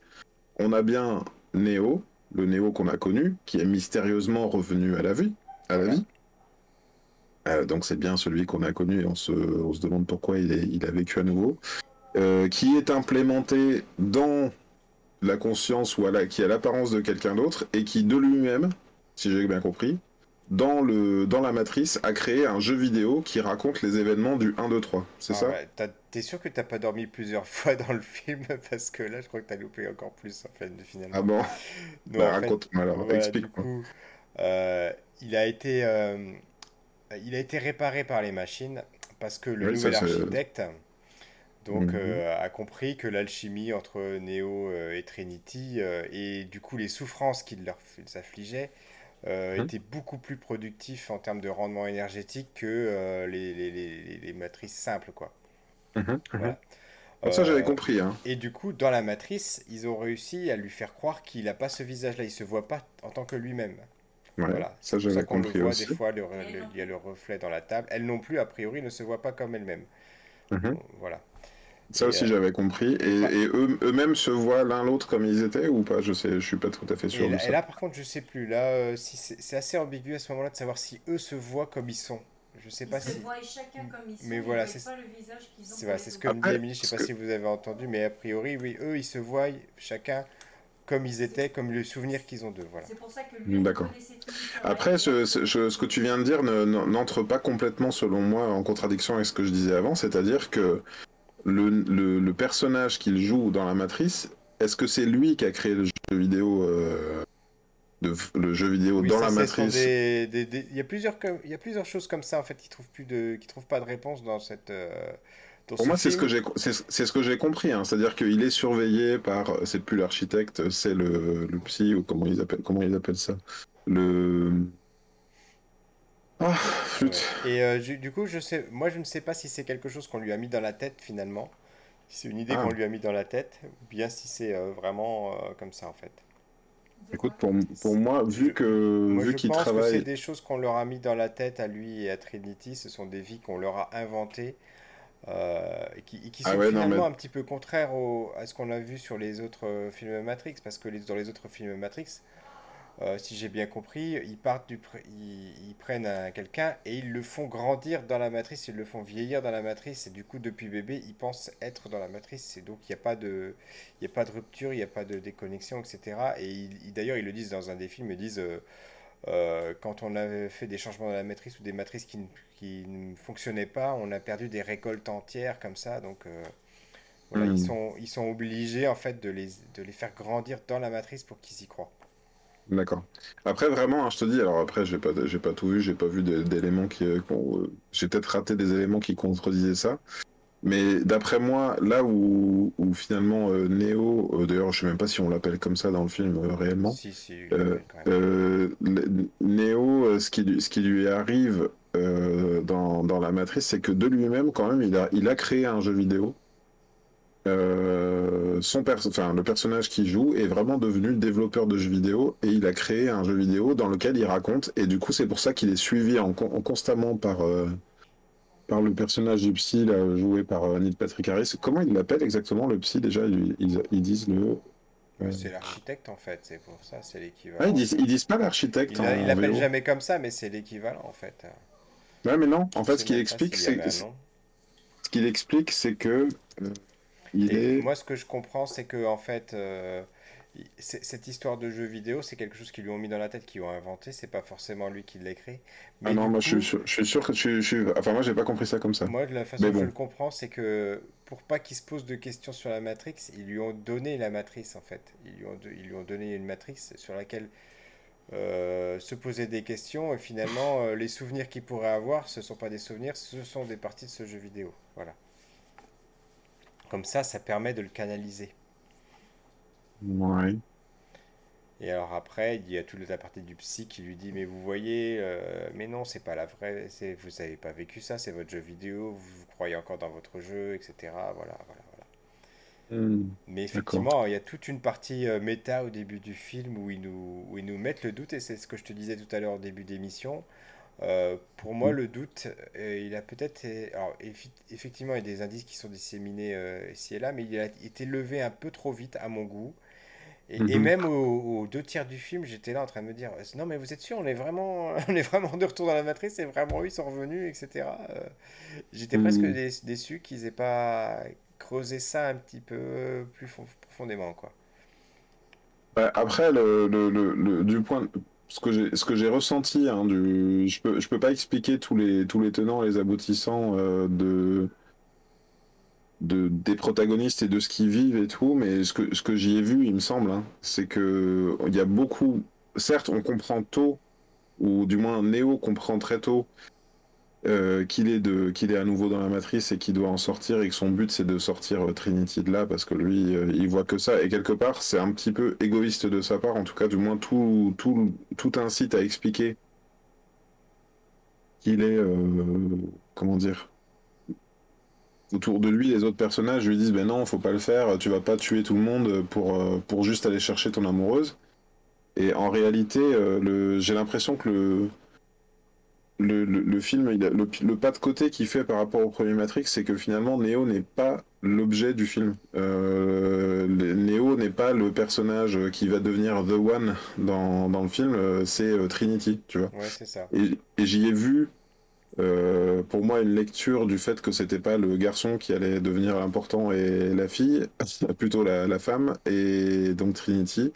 on a bien Neo, le Neo qu'on a connu, qui est mystérieusement revenu à la vie. À la vie. Euh, donc c'est bien celui qu'on a connu et on se, on se demande pourquoi il, est, il a vécu à nouveau. Euh, qui est implémenté dans la conscience ou à la, qui a l'apparence de quelqu'un d'autre et qui de lui-même si j'ai bien compris, dans, le, dans la matrice, a créé un jeu vidéo qui raconte les événements du 1, 2, 3. C'est ah ça ouais. T'es sûr que t'as pas dormi plusieurs fois dans le film? Parce que là, je crois que t'as loupé encore plus, en fait, finalement. Ah bon bah, raconte-moi alors, voilà, explique-moi. Euh, il, a été, euh, il a été réparé par les machines parce que le oui, nouvel ça, architecte donc, -hmm. euh, a compris que l'alchimie entre Neo et Trinity et du coup les souffrances qu'il leur affligeait euh, mmh. était beaucoup plus productif en termes de rendement énergétique que euh, les, les, les, les, matrices simples. Quoi. Mmh. Voilà. Mmh. Ça, j'avais compris. Hein. Et du coup, dans la matrice, ils ont réussi à lui faire croire qu'il n'a pas ce visage-là. Il ne se voit pas en tant que lui-même. Ouais, voilà. Ça, j'avais compris le voit, aussi. Des fois, le, le, il y a le reflet dans la table. Elle non plus, a priori, ne se voit pas comme elle-même. Voilà. Ça aussi, euh... j'avais compris. Et, ouais. et eux, eux-mêmes se voient l'un l'autre comme ils étaient ou pas? Je sais, je suis pas tout à fait sûr et de là, ça. Et là, par contre, je sais plus. Là, euh, si c'est assez ambigu à ce moment-là de savoir si eux se voient comme ils sont. Je sais ils pas se si. voient chacun comme ils sont. Mais voilà, c'est pas le visage qu'ils ont. C'est voilà, ce que me dit Emily. Je sais pas que... si vous avez entendu, mais a priori, oui, eux, ils se voient chacun comme ils étaient, comme le souvenir qu'ils ont d'eux. Voilà. C'est pour ça que lui, D'accord. Après, ce, ce, ce, que tu viens de dire n'entre pas complètement, selon moi, en contradiction avec ce que je disais avant, c'est-à-dire que le, le, le personnage qu'il joue dans la matrice, est-ce que c'est lui qui a créé le jeu vidéo euh, de, le jeu vidéo oui, dans ça, la matrice des, des, des, il, y a plusieurs, il y a plusieurs choses comme ça en fait qui trouvent plus de qui trouvent pas de réponse dans cette euh, dans pour moi c'est ce que j'ai c'est ce que j'ai compris hein. c'est à dire qu'il est surveillé par c'est plus l'architecte c'est le, le psy ou comment ils appellent comment ils appellent ça? Le ah, flûte. Et euh, du, du, coup, je sais, moi, je ne sais pas si c'est quelque chose qu'on lui a mis dans la tête finalement, si c'est une idée ah. qu'on lui a mis dans la tête, ou bien si c'est euh, vraiment euh, comme ça en fait. Écoute, pour, pour moi, vu que moi, vu qu'il travaille, que c'est des choses qu'on leur a mis dans la tête à lui et à Trinity, ce sont des vies qu'on leur a inventées. Euh, et qui, et qui sont ah ouais, finalement non, mais... un petit peu contraires au, à ce qu'on a vu sur les autres films Matrix, parce que les, dans les autres films Matrix, euh, si j'ai bien compris, ils partent du, pr- ils, ils prennent un- quelqu'un et ils le font grandir dans la matrice, ils le font vieillir dans la matrice et du coup depuis bébé ils pensent être dans la matrice et donc il n'y a pas de, il y a pas de rupture, il n'y a pas de déconnexion, etc. Et d'ailleurs ils le disent dans un des films, ils disent euh, euh, quand on avait fait des changements dans la matrice ou des matrices qui, ne- qui ne fonctionnaient pas, on a perdu des récoltes entières comme ça, donc ils Hmm, sont, ils sont obligés en fait de les, de les faire grandir dans la matrice pour qu'ils y croient. D'accord. Après, vraiment, hein, je te dis, alors après, j'ai pas, j'ai pas tout vu, j'ai pas vu d'éléments qui, euh, euh, j'ai peut-être raté des éléments qui contredisaient ça. Mais d'après moi, là où, où finalement euh, Neo, euh, d'ailleurs, je sais même pas si on l'appelle comme ça dans le film euh, réellement, Si, si, Neo, ce qui, lui- ce qui lui arrive dans, dans la Matrice, c'est que de lui-même, quand même, il a, il a créé un jeu vidéo. Euh, son perso- enfin, le personnage qui joue est vraiment devenu développeur de jeux vidéo et il a créé un jeu vidéo dans lequel il raconte. Et du coup, c'est pour ça qu'il est suivi en, con- en constamment par, euh, par le personnage du psy là, joué par euh, Neil Patrick Harris. Comment il l'appelle exactement le psy déjà? Ils, ils, ils disent le. C'est l'architecte en fait, c'est pour ça, c'est Ah, ils l'équivalent. disent, ils disent pas l'architecte Il l'appelle jamais comme ça, mais c'est l'équivalent en fait. Ouais, mais non. En fait, ce qu'il explique, c'est ce qu'il explique, c'est que euh, Et moi, ce que je comprends, c'est que en fait, euh, cette histoire de jeu vidéo, c'est quelque chose qu'ils lui ont mis dans la tête, qu'ils ont inventé. C'est pas forcément lui qui l'a créé. Ah non, moi je suis sûr, je suis sûr que je, suis. Enfin, moi j'ai pas compris ça comme ça. moi, de la façon dont je le comprends, c'est que pour pas qu'il se pose de questions sur la Matrix, ils lui ont donné la matrice en fait. Ils lui ont, ils lui ont donné une matrice sur laquelle euh, se poser des questions et finalement, euh, les souvenirs qu'il pourrait avoir, ce sont pas des souvenirs, ce sont des parties de ce jeu vidéo. Voilà. Comme ça, ça permet de le canaliser. Ouais. Et alors après, il y a toute la partie du psy qui lui dit, mais vous voyez, euh, mais non, c'est pas la vraie, c'est, vous avez pas vécu ça, c'est votre jeu vidéo, vous, vous croyez encore dans votre jeu, etc. Voilà, voilà, voilà. Hmm, Mais effectivement, il y a toute une partie euh, méta au début du film où ils nous, où ils nous mettent le doute, et c'est ce que je te disais tout à l'heure au début d'émission. Euh, pour moi, Hmm. le doute, euh, il a peut-être... Alors, effectivement, il y a des indices qui sont disséminés euh, ici et là, mais il a été levé un peu trop vite à mon goût. Et, et Mhm. même aux, aux deux tiers du film, j'étais là en train de me dire, non mais vous êtes sûr, on est vraiment, on est vraiment de retour dans la matrice, c'est vraiment eux, ils sont revenus, etc. Euh, j'étais presque Hmm. dé- déçu qu'ils aient pas creusé ça un petit peu plus fon- profondément, quoi. Bah, après, le, le, le, le- du point, ce que j'ai, ressenti, hein, du, je peux, je peux pas expliquer tous les, tous les tenants et les aboutissants euh, de, de, des protagonistes et de ce qu'ils vivent et tout, mais ce que, ce que j'y ai vu, il me semble, hein, c'est que il y a beaucoup, certes, on comprend tôt, ou du moins Neo comprend très tôt euh, qu'il est est à nouveau dans la matrice et qu'il doit en sortir et que son but c'est de sortir euh, Trinity de là parce que lui euh, il voit que ça. Et quelque part c'est un petit peu égoïste de sa part en tout cas du moins tout, tout, tout incite à expliquer qu'il est comment dire autour de lui les autres personnages lui disent ben non faut pas le faire tu vas pas tuer tout le monde pour, pour juste aller chercher ton amoureuse. Et en réalité j'ai l'impression que le le, le, le film, il a- le, le pas de côté qu'il fait par rapport au premier Matrix, c'est que finalement Neo n'est pas l'objet du film. Euh, Neo n'est pas le personnage qui va devenir The One dans, dans le film, euh, c'est euh, Trinity, tu vois. Ouais, c'est ça. Et, et j'y ai vu, euh, pour moi, une lecture du fait que c'était pas le garçon qui allait devenir l'important et la fille, plutôt la, la femme, et donc Trinity.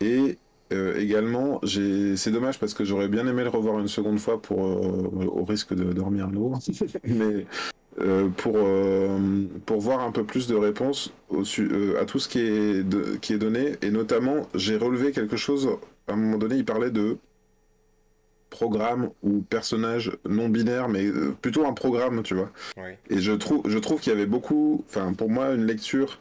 Et euh, également, j'ai... c'est dommage parce que j'aurais bien aimé le revoir une seconde fois pour, euh, au risque de dormir l'eau, mais euh, pour, euh, pour voir un peu plus de réponses au su- euh, à tout ce qui est, de- qui est donné. Et notamment, j'ai relevé quelque chose, à un moment donné, il parlait de programme ou personnage non binaire, mais euh, plutôt un programme, tu vois. Oui. Et je trouve, je trouve qu'il y avait beaucoup, enfin pour moi, une lecture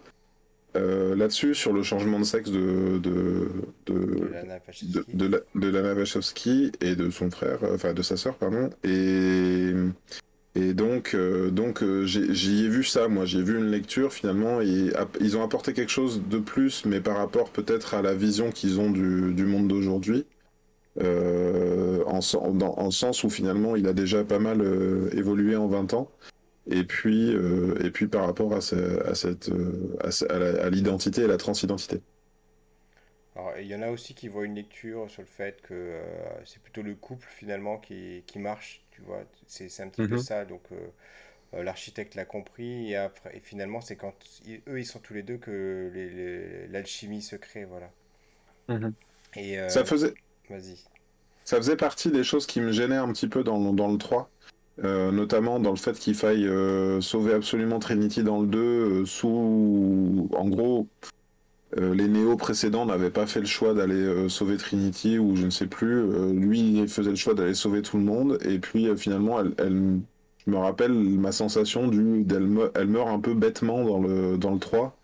euh, là-dessus sur le changement de sexe de, de, De de, Lana de, Wachowski. de, la- de Lana Wachowski et de son frère, euh, enfin de sa sœur, pardon. Et, et donc, euh, donc euh, j'y ai vu ça, moi, j'ai vu une lecture finalement, et ils ont apporté quelque chose de plus, mais par rapport peut-être à la vision qu'ils ont du, du monde d'aujourd'hui. Euh, en, dans- en sens où finalement il a déjà pas mal évolué en 20 ans. Et puis, euh, et puis par rapport à, ce- à cette, euh, à, l'identité et la transidentité. Alors, il y en a aussi qui voient une lecture sur le fait que euh, c'est plutôt le couple finalement qui, qui marche, tu vois. C'est un petit peu Mhm. ça. Donc, euh, l'architecte l'a compris et, après, et finalement, c'est quand ils- eux, ils sont tous les deux que l'alchimie se crée, voilà. Mhm. Et euh, Ça faisait, vas-y. ça faisait partie des choses qui me gênaient un petit peu dans, dans le 3. Euh, notamment dans le fait qu'il faille euh, sauver absolument Trinity dans le 2 euh, sous... En gros, les Néo précédents n'avaient pas fait le choix d'aller sauver Trinity ou je ne sais plus. lui, il faisait le choix d'aller sauver tout le monde. Et puis finalement, elle, je me rappelle ma sensation du, d'elle elle meurt un peu bêtement dans le, dans le 3.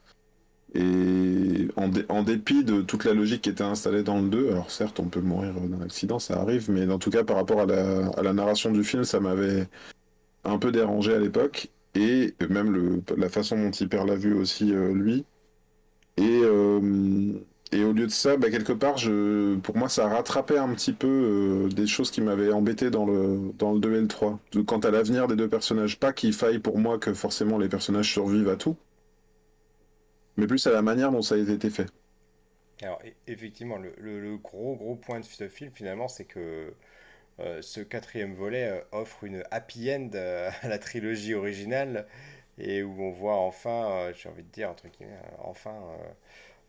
Et en, dé- en dépit de toute la logique qui était installée dans le 2, alors certes on peut mourir d'un accident, ça arrive, mais en tout cas par rapport à la, narration du film, ça m'avait un peu dérangé à l'époque, et même la façon dont il perd la vue aussi, euh, lui. Et, euh, et au lieu de ça, bah, quelque part, pour moi, ça rattrapait un petit peu euh, des choses qui m'avaient embêté dans le, dans le 2 et le 3. De- Quant à l'avenir des deux personnages, pas qu'il faille pour moi que forcément les personnages survivent à tout, mais plus à la manière dont ça a été fait. Alors, effectivement, le, le- le gros gros point de ce film, finalement, c'est que euh, ce quatrième volet euh, offre une happy end euh, à la trilogie originale et où on voit enfin, j'ai envie de dire, entre guillemets, enfin,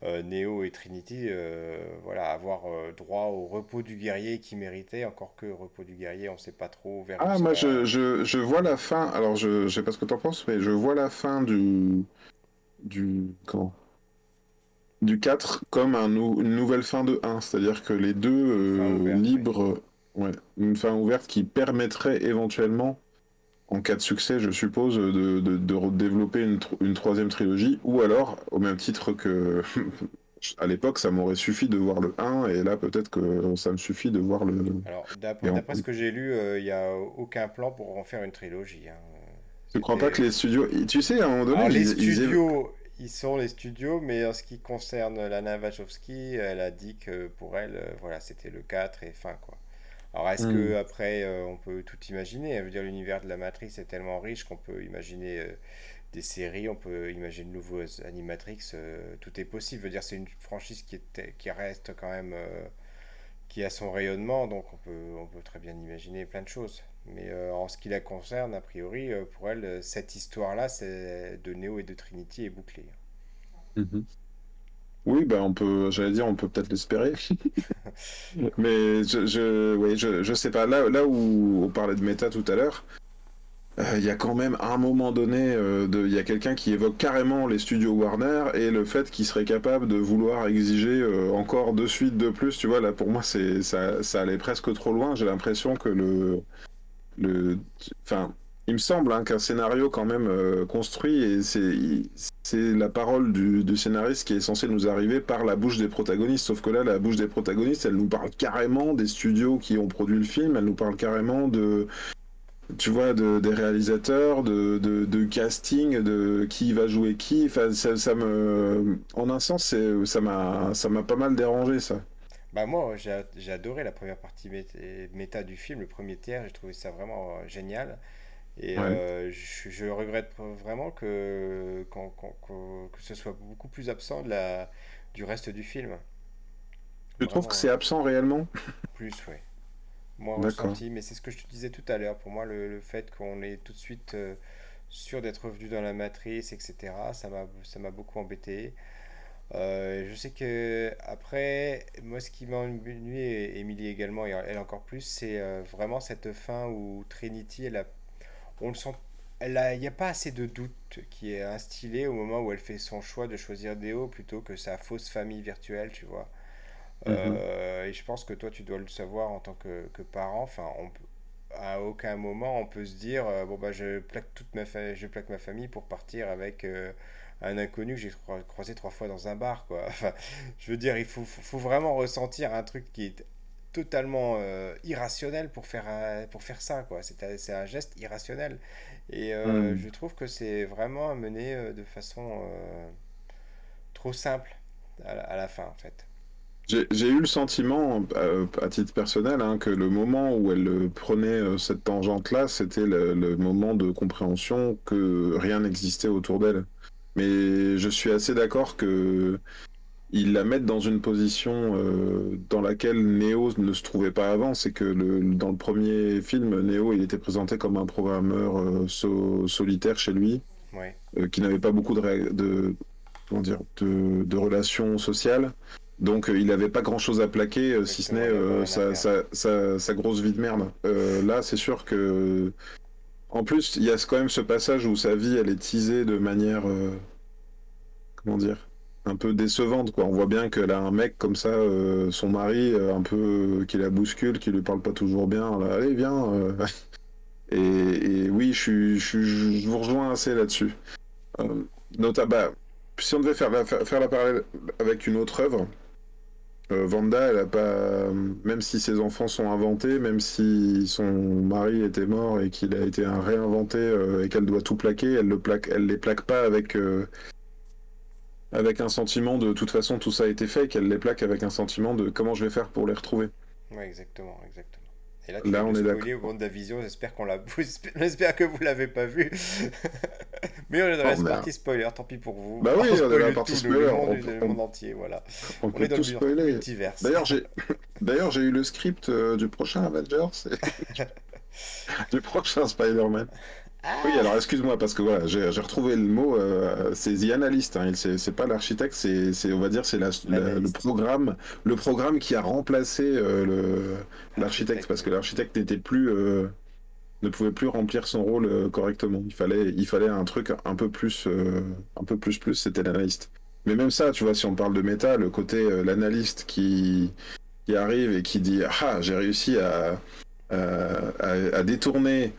Neo et Trinity, voilà, avoir droit au repos du guerrier qu'ils méritaient, encore que repos du guerrier, on ne sait pas trop vers Ah, moi, je, je, je vois la fin, alors je, je sais pas ce que t'en penses, mais je vois la fin du, du, comment? Du 4 comme un nou- une nouvelle fin de 1, c'est-à-dire que les deux euh, ouverte, oui. libres, ouais, une fin ouverte qui permettrait éventuellement, en cas de succès, je suppose, de, de, de redévelopper une, tro- une troisième trilogie, ou alors, au même titre que à l'époque, ça m'aurait suffi de voir le 1, et là, peut-être que ça me suffit de voir le. Alors, Et d'après on- d'après ce que j'ai lu, euh, il n'y a aucun plan pour en faire une trilogie. hein. Je crois pas que les studios. Tu sais, à un moment donné, Alors, les ils- studios, ils sont les studios, mais en ce qui concerne Lana Wachowski, elle a dit que pour elle, euh, voilà, c'était le 4 et fin, quoi. Alors, est-ce que Hmm. après, euh, on peut tout imaginer? Je veux dire, l'univers de la Matrice est tellement riche qu'on peut imaginer euh, des séries, on peut imaginer de nouveaux Animatrix, euh, tout est possible. Je veux dire, c'est une franchise qui est, qui reste quand même, qui a son rayonnement, donc on peut, on peut très bien imaginer plein de choses. Mais euh, en ce qui la concerne, a priori, euh, pour elle, euh, cette histoire-là, c'est de Neo et de Trinity est bouclée. Mhm. Oui, ben on peut, j'allais dire, on peut peut-être l'espérer. Mais je, je, ouais, je, je sais pas. Là, là où on parlait de méta tout à l'heure, euh, il y a quand même à un moment donné, euh, de, il y a quelqu'un qui évoque carrément les studios Warner et le fait qu'ils seraient capables de vouloir exiger euh, encore deux suites de plus. Tu vois, là pour moi, c'est ça, ça allait presque trop loin. J'ai l'impression que le, enfin, il me semble hein, qu'un scénario quand même euh, construit et c'est la parole du, scénariste qui est censé nous arriver par la bouche des protagonistes. Sauf que là, la bouche des protagonistes, elle nous parle carrément des studios qui ont produit le film. Elle nous parle carrément de, tu vois, de, des réalisateurs, de, casting, de qui va jouer qui. En un sens, ça m'a pas mal dérangé ça. Bah moi, j'ai j'ai adoré la première partie mé- méta du film, le premier tiers, j'ai trouvé ça vraiment euh, génial. Et Ouais. euh, je, je regrette vraiment que, qu'on- qu'on- qu'on- que ce soit beaucoup plus absent de la, du reste du film. Trouves Vraiment, que c'est absent réellement? Plus, ouais. Moi D'accord. ressenti, mais c'est ce que je te disais tout à l'heure. Pour moi, le, le fait qu'on est tout de suite euh, sûr d'être revenu dans la matrice, etc., ça m'a, ça m'a beaucoup embêté. Euh, je sais que après, moi, ce qui m'a ennuyé, et Emily également, et elle encore plus, c'est euh, vraiment cette fin où Trinity, elle a, on le sent, il n'y a pas assez de doute qui est instillé au moment où elle fait son choix de choisir Déo plutôt que sa fausse famille virtuelle, tu vois. Mhm. Euh, et je pense que toi, tu dois le savoir en tant que, que parent. Enfin, on à aucun moment, on peut se dire, bon, bah, je plaque toute ma je plaque ma famille pour partir avec un inconnu que j'ai croi- croisé trois fois dans un bar, quoi. Enfin, je veux dire, il faut, vraiment ressentir un truc qui est totalement euh, irrationnel pour faire, un- pour faire ça, quoi. C'est un, geste irrationnel. Et euh, Mhm. je trouve que c'est vraiment mené euh, de façon euh, trop simple à la, à la fin, en fait. J'ai eu le sentiment, euh, à titre personnel, hein, que le moment où elle prenait euh, cette tangente-là, c'était le, le moment de compréhension que rien n'existait autour d'elle. Mais je suis assez d'accord que ils la mettent dans une position euh, dans laquelle Neo ne se trouvait pas avant. C'est que le, dans le premier film, Neo, il était présenté comme un programmeur euh, so- solitaire chez lui, Ouais. euh, qui n'avait pas beaucoup de, ré- de, comment dire, de, de relations sociales. Donc il n'avait pas grand-chose à plaquer, si ce n'est sa, faire. sa, sa, sa grosse vie de merde. Là, c'est sûr que... En plus, il y a quand même ce passage où sa vie, elle est teasée de manière... euh, Comment dire un peu décevante. On voit bien qu'elle a un mec comme ça, euh, son mari, euh, un peu qui la bouscule, qui lui parle pas toujours bien. Allez, viens. Et, oui, je, vous rejoins assez là-dessus. Euh, nota- bah, si on devait faire la, faire la parallèle avec une autre œuvre, euh, Vanda, elle a pas, même si ses enfants sont inventés, même si son mari était mort et qu'il a été réinventé euh, et qu'elle doit tout plaquer, elle le plaque, les plaque pas avec euh, avec un sentiment de toute façon tout ça a été fait, qu'elle les plaque avec un sentiment de comment je vais faire pour les retrouver. Ouais, exactement, exactement. Et là, Là, tu viens on est au WandaVision, j'espère qu'on l'a... J'espère que vous l'avez pas vu. Mais on est dans Oh, la merde. partie spoiler, tant pis pour vous. Bah oui, on est dans la partie tout, spoiler, Le monde, on- le on- monde entier, voilà. On On peut est dans tout le spoiler. multiverse. D'ailleurs, j'ai d'ailleurs j'ai eu le script euh, du prochain Avengers, du prochain Spider-Man. Ah Oui, alors excuse-moi parce que voilà, j'ai retrouvé le mot. euh, c'est The Analyst. Hein, c'est pas l'architecte, c'est on va dire c'est le programme, le programme qui a remplacé euh, l'architecte parce que l'architecte n'était plus euh, ne pouvait plus remplir son rôle euh, correctement. Il fallait il fallait un truc un peu plus un peu plus plus. C'était l'analyste. Mais même ça, tu vois, si on parle de méta, le côté l'analyste qui qui arrive et qui dit ah j'ai réussi à à, à- à détourner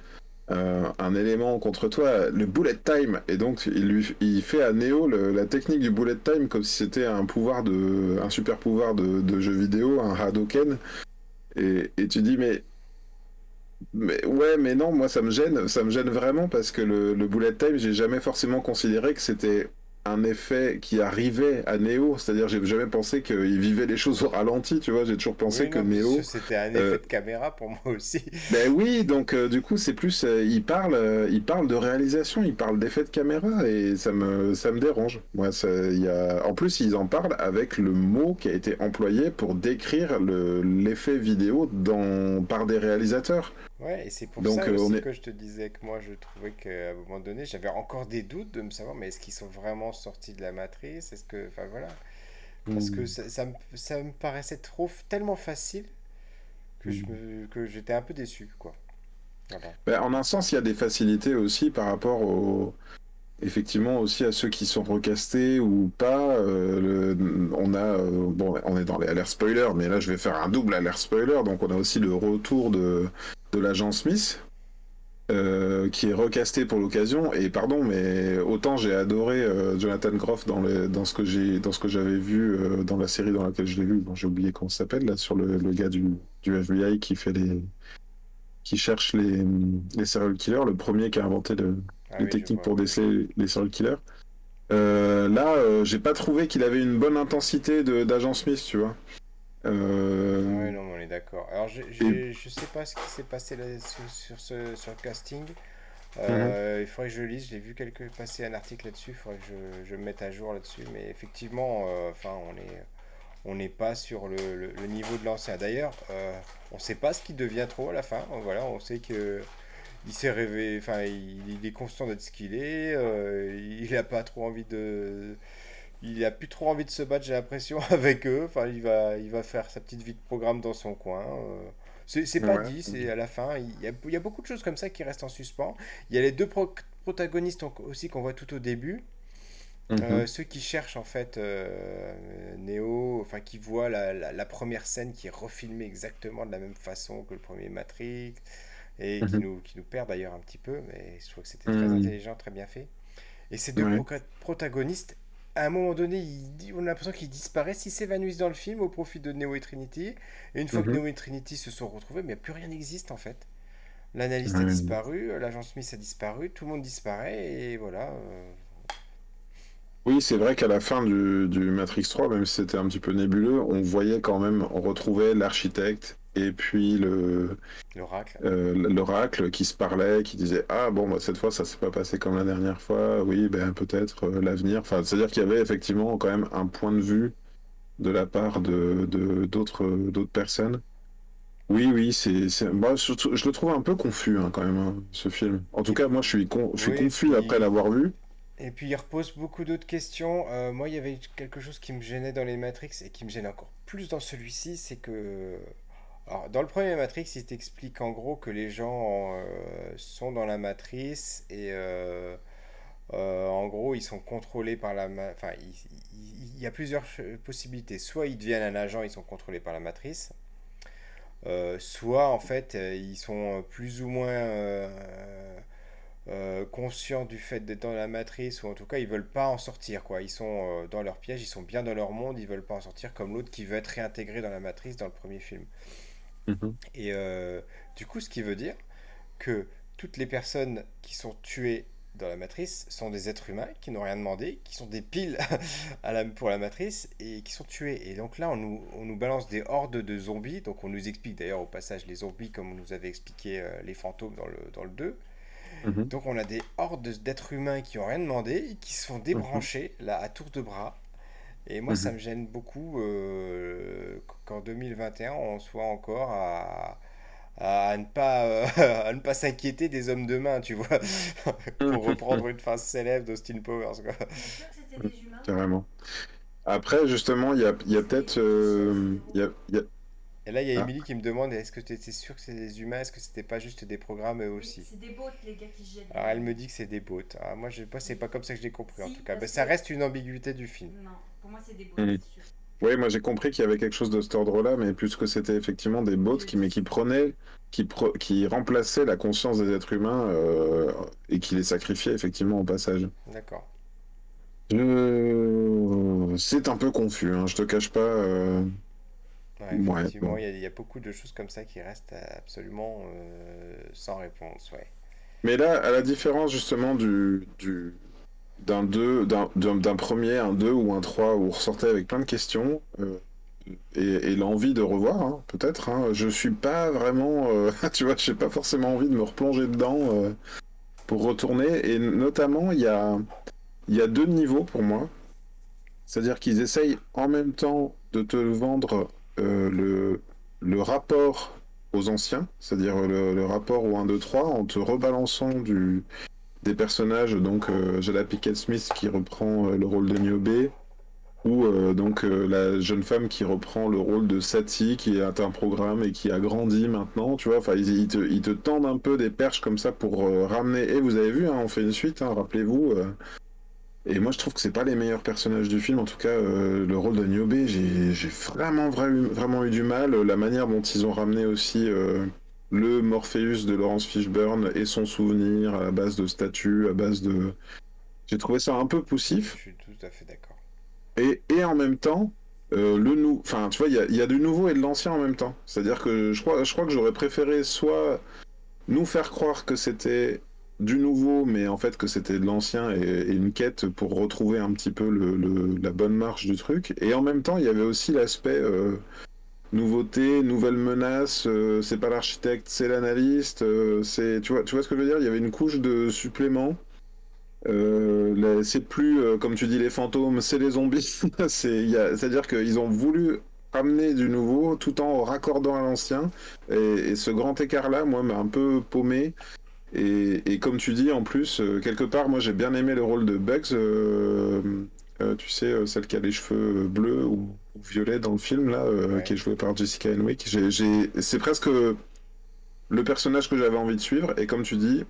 euh, un élément contre toi, le bullet time, et donc il, lui, il fait à Neo la technique du bullet time comme si c'était un pouvoir de, un super pouvoir de, jeu vidéo, un Hadoken, et, tu dis mais, mais ouais, mais non, moi ça me gêne, ça me gêne vraiment parce que le bullet time, j'ai jamais forcément considéré que c'était un effet qui arrivait à Neo, c'est-à-dire j'ai jamais pensé qu'il vivait les choses au ralenti, tu vois, j'ai toujours pensé Oui, que Neo. C'était un effet euh, de caméra pour moi aussi. Ben oui, donc euh, du coup c'est plus, euh, il parle, il parle de réalisation, il parle d'effet de caméra et ça me, ça me dérange. Moi, ça, il y a... En plus, ils en parlent avec le mot qui a été employé pour décrire le- l'effet vidéo dans... par des réalisateurs. Ouais, et c'est pour Donc, ça euh, aussi est- que je te disais que moi je trouvais qu'à un moment donné j'avais encore des doutes de me savoir mais est-ce qu'ils sont vraiment sortis de la matrice? Est-ce que. Enfin voilà. Parce que Mm. ça, ça me, ça me paraissait trop tellement facile que je Mm. me, que j'étais un peu déçu quoi. Voilà. Ben, en un sens, il y a des facilités aussi par rapport au... Effectivement aussi à ceux qui sont recastés ou pas. euh, le- On a, euh, bon, on est dans les alertes spoilers, mais là je vais faire un double alert spoiler. Donc on a aussi le retour de, de l'agent Smith, euh, qui est recasté pour l'occasion. Et pardon, mais autant j'ai adoré euh, Jonathan Groff dans, dans ce que j'ai, dans ce que j'avais vu euh, dans la série dans laquelle je l'ai vu. Bon, j'ai oublié comment ça s'appelle là sur le, le gars du, du FBI qui fait les, qui cherche les, les serial killers, le premier qui a inventé le, Ah les oui, techniques pour déceler les serial killers. Là, j'ai pas trouvé qu'il avait une bonne intensité de- d'agent Smith, tu vois. Euh, Ouais, non, mais on est d'accord. Alors, je, j'ai- je sais pas ce qui s'est passé là, sur, sur ce, sur le casting. Euh, Il faudrait que je lise. J'ai vu quelques passer un article là-dessus. Il faudrait que je, je me mette à jour là-dessus. Mais effectivement, euh, enfin, on est, on n'est pas sur le, le- le niveau de l'ancien. D'ailleurs, euh, on sait pas ce qui devient trop à la fin. Voilà, on sait que il s'est rêvé. Enfin, il, il est conscient d'être ce qu'il est. il a pas trop envie de il a plus trop envie de se battre, j'ai l'impression, avec eux. Enfin, il va, il va faire sa petite vie de programme dans son coin. euh. C'est pas Ouais. dit, c'est à la fin. Il y, a, il y a beaucoup de choses comme ça qui restent en suspens. Il y a les deux pro- protagonistes aussi qu'on voit tout au début. mhm. Euh, ceux qui cherchent en fait euh, Neo, enfin qui voient la, la- la première scène qui est refilmée exactement de la même façon que le premier Matrix et qui Mhm. nous, qui nous perd d'ailleurs un petit peu, mais je trouve que c'était très Mhm. intelligent, très bien fait. Et ces deux Ouais. pro- protagonistes, à un moment donné, ils- on a l'impression qu'ils disparaissent, ils s'évanouissent dans le film au profit de Neo et Trinity. Et une fois que Mhm. Neo et Trinity se sont retrouvés, mais plus rien n'existe en fait. L'analyste a disparu, l'agent Smith a disparu, tout le monde disparaît et voilà. euh, Oui, c'est vrai qu'à la fin du, du Matrix 3, même si c'était un petit peu nébuleux, on voyait quand même, on retrouvait l'architecte et puis le L'oracle. euh, l'oracle qui se parlait, qui disait ah bon bah, cette fois ça s'est pas passé comme la dernière fois, oui ben peut-être euh, l'avenir. Enfin c'est à dire qu'il y avait effectivement quand même un point de vue de la part de de- d'autres d'autres personnes. Oui, oui, c'est. Moi, je, je le trouve un peu confus hein, quand même, hein, ce film. En tout cas, moi, je suis, con... je suis Oui, confus puis- après l'avoir vu. Et puis il repose beaucoup d'autres questions. Euh, moi, il y avait quelque chose qui me gênait dans les Matrix et qui me gêne encore plus dans celui-ci, c'est que... Alors, dans le premier Matrix, il t'explique en gros que les gens euh, sont dans la matrice et euh, euh, en gros, ils sont contrôlés par la... ma- Enfin, il, y a plusieurs possibilités. Soit ils deviennent un agent, ils sont contrôlés par la matrice. Soit en fait, ils sont plus ou moins... conscients du fait d'être dans la matrice, ou en tout cas ils veulent pas en sortir. Ils sont dans leur piège, ils sont bien dans leur monde, ils veulent pas en sortir, comme l'autre qui veut être réintégré dans la matrice dans le premier film. Mhm. Et euh, du coup, ce qui veut dire que toutes les personnes qui sont tuées dans la matrice sont des êtres humains qui n'ont rien demandé, qui sont des piles à la, pour la matrice et qui sont tués. Et donc là, on nous, on nous balance des hordes de zombies. Donc on nous explique d'ailleurs au passage les zombies comme on nous avait expliqué euh, les fantômes dans le, dans le 2. Mhm. Donc on a des hordes d'êtres humains qui ont rien demandé et qui se font débrancher là à tour de bras. Et moi ça Mhm. me gêne beaucoup euh, qu'en 2021 on soit encore à, à ne pas euh, à ne pas s'inquiéter des hommes de main, tu vois, pour reprendre une phrase célèbre d'Austin Powers quoi. T'es sûr que c'était des humains? Carrément. Après, justement, il y a, il y a peut-être... euh, il y a- il y a- Et là il y a Ah. Émilie qui me demande est-ce que tu étais sûr que c'était des humains, est-ce que c'était pas juste des programmes eux Oui, aussi? C'est des bottes, les gars qui jettent. Alors elle me dit que c'est des bots. Ah, moi je pas c'est pas comme ça que je l'ai compris en tout cas. Mais ça que- reste une ambiguïté du film. Non, pour moi, c'est des bottes, c'est sûr. Oui, moi j'ai compris qu'il y avait quelque chose de cet ordre-là, mais plus que c'était effectivement des bots qui, mais qui prenaient, qui, pro- qui remplaçaient la conscience des êtres humains euh, et qui les sacrifiaient effectivement au passage. D'accord. Je- C'est un peu confus, hein, je te cache pas. euh, Ouais, Ouais, effectivement, bon. il y, a- il y a beaucoup de choses comme ça qui restent absolument euh, sans réponse, ouais. Mais là, à la différence justement du, du d'un 2, d'un premier, un 2 ou un 3 où on ressortait avec plein de questions euh, et, et l'envie de revoir, hein, peut-être. hein, je suis pas vraiment, euh, tu vois, j'ai pas forcément envie de me replonger dedans euh, pour retourner. Et notamment, il y a, il y a deux niveaux pour moi. C'est-à-dire qu'ils essayent en même temps de te vendre euh, le, le rapport aux anciens, c'est-à-dire le, rapport au 1, 2, 3, en te rebalançant du, des personnages, donc euh, Jada Pickett Smith qui reprend euh, le rôle de Niobe, ou donc la jeune femme qui reprend le rôle de Sati, qui est un programme et qui a grandi maintenant, tu vois, enfin ils, te, ils te tendent un peu des perches comme ça pour ramener, et vous avez vu, hein, on fait une suite, hein, rappelez-vous, et moi je trouve que c'est pas les meilleurs personnages du film, en tout cas euh, le rôle de Niobe, j'ai vraiment, vra- vraiment eu du mal, la manière dont ils ont ramené aussi... euh, le Morpheus de Laurence Fishburne et son souvenir à base de statues, à base de... J'ai trouvé ça un peu Je poussif. suis tout à fait d'accord. Et, et en même temps, euh, le nou... Enfin, tu vois, il y y a du nouveau et de l'ancien en même temps. C'est-à-dire que je crois, je crois que j'aurais préféré soit nous faire croire que c'était du nouveau, mais en fait que c'était de l'ancien et, une quête pour retrouver un petit peu la bonne marche du truc. Et en même temps, il y avait aussi l'aspect euh, nouveauté, nouvelle menace. euh, c'est pas l'architecte, c'est l'analyste. euh, c'est, tu vois, tu vois ce que je veux dire? Il y avait une couche de supplément. C'est plus, comme tu dis, les fantômes, c'est les zombies. c'est-à-dire qu'ils ont voulu ramener du nouveau tout en raccordant à l'ancien. Et ce grand écart-là, moi, m'a un peu paumé. Et, et comme tu dis, en plus, euh, quelque part, moi, j'ai bien aimé le rôle de Bugs. euh, euh, tu sais, celle qui a les cheveux bleus ou, ou violets dans le film, là, Ouais. qui est jouée par Jessica Henwick. C'est presque le personnage que j'avais envie de suivre. Et comme tu dis,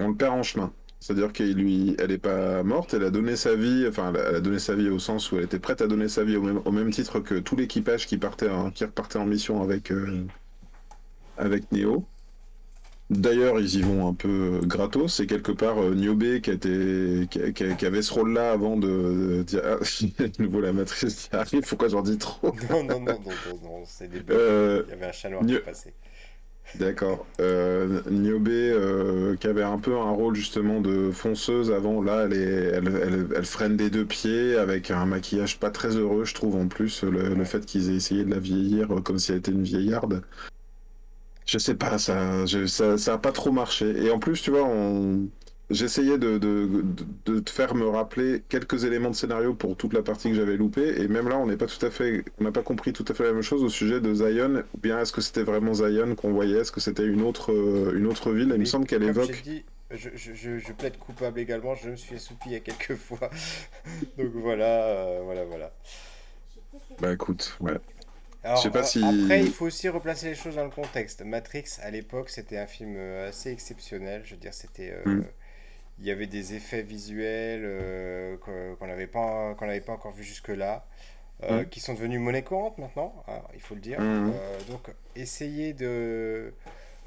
on le perd en chemin. C'est-à-dire qu'elle lui, elle est pas morte, elle a donné sa vie, enfin, elle a- elle a donné sa vie au sens où elle était prête à donner sa vie au même, au même titre que tout l'équipage qui partait, en- qui repartait en mission avec, euh, avec Neo. D'ailleurs, ils y vont un peu gratos. C'est quelque part euh, Niobe qui, avait ce rôle-là avant de, dire ah, de nouveau la matrice qui arrive. Pourquoi j'en dis trop? Non, non, non, non, non, non, c'est des bugs. Euh, Il y avait un chat noir Nieu- qui passait. D'accord. Euh, Niobe, euh, qui avait un peu un rôle justement de fonceuse avant, là, elle, est, elle, elle, elle freine des deux pieds avec un maquillage pas très heureux, je trouve, en plus. Le, le fait qu'ils aient essayé de la vieillir euh, comme si elle était une vieillarde. Je sais pas, ça, je- ça, ça a pas trop marché. Et en plus, tu vois, on... j'essayais de, de, de, te faire me rappeler quelques éléments de scénario pour toute la partie que j'avais loupée, et même là, on n'est pas tout à fait, on n'a pas compris tout à fait la même chose au sujet de Zion. Ou bien est-ce que c'était vraiment Zion qu'on voyait? Est-ce que c'était une autre, euh, une autre ville? Il me semble qu'elle évoque. Dit, je, je, je, plaide coupable également. Je me suis assoupi il y a quelques fois. Donc voilà, euh, voilà, voilà. Bah écoute, ouais. Alors, je sais pas si... Après, il faut aussi replacer les choses dans le contexte. Matrix, à l'époque, c'était un film assez exceptionnel. Je veux dire, c'était. Mm il y avait des effets visuels euh, qu'on n'avait pas, qu'on pas encore vu jusque-là, euh, qui sont devenus monnaie courante maintenant, hein, il faut le dire. Euh, donc, essayer de,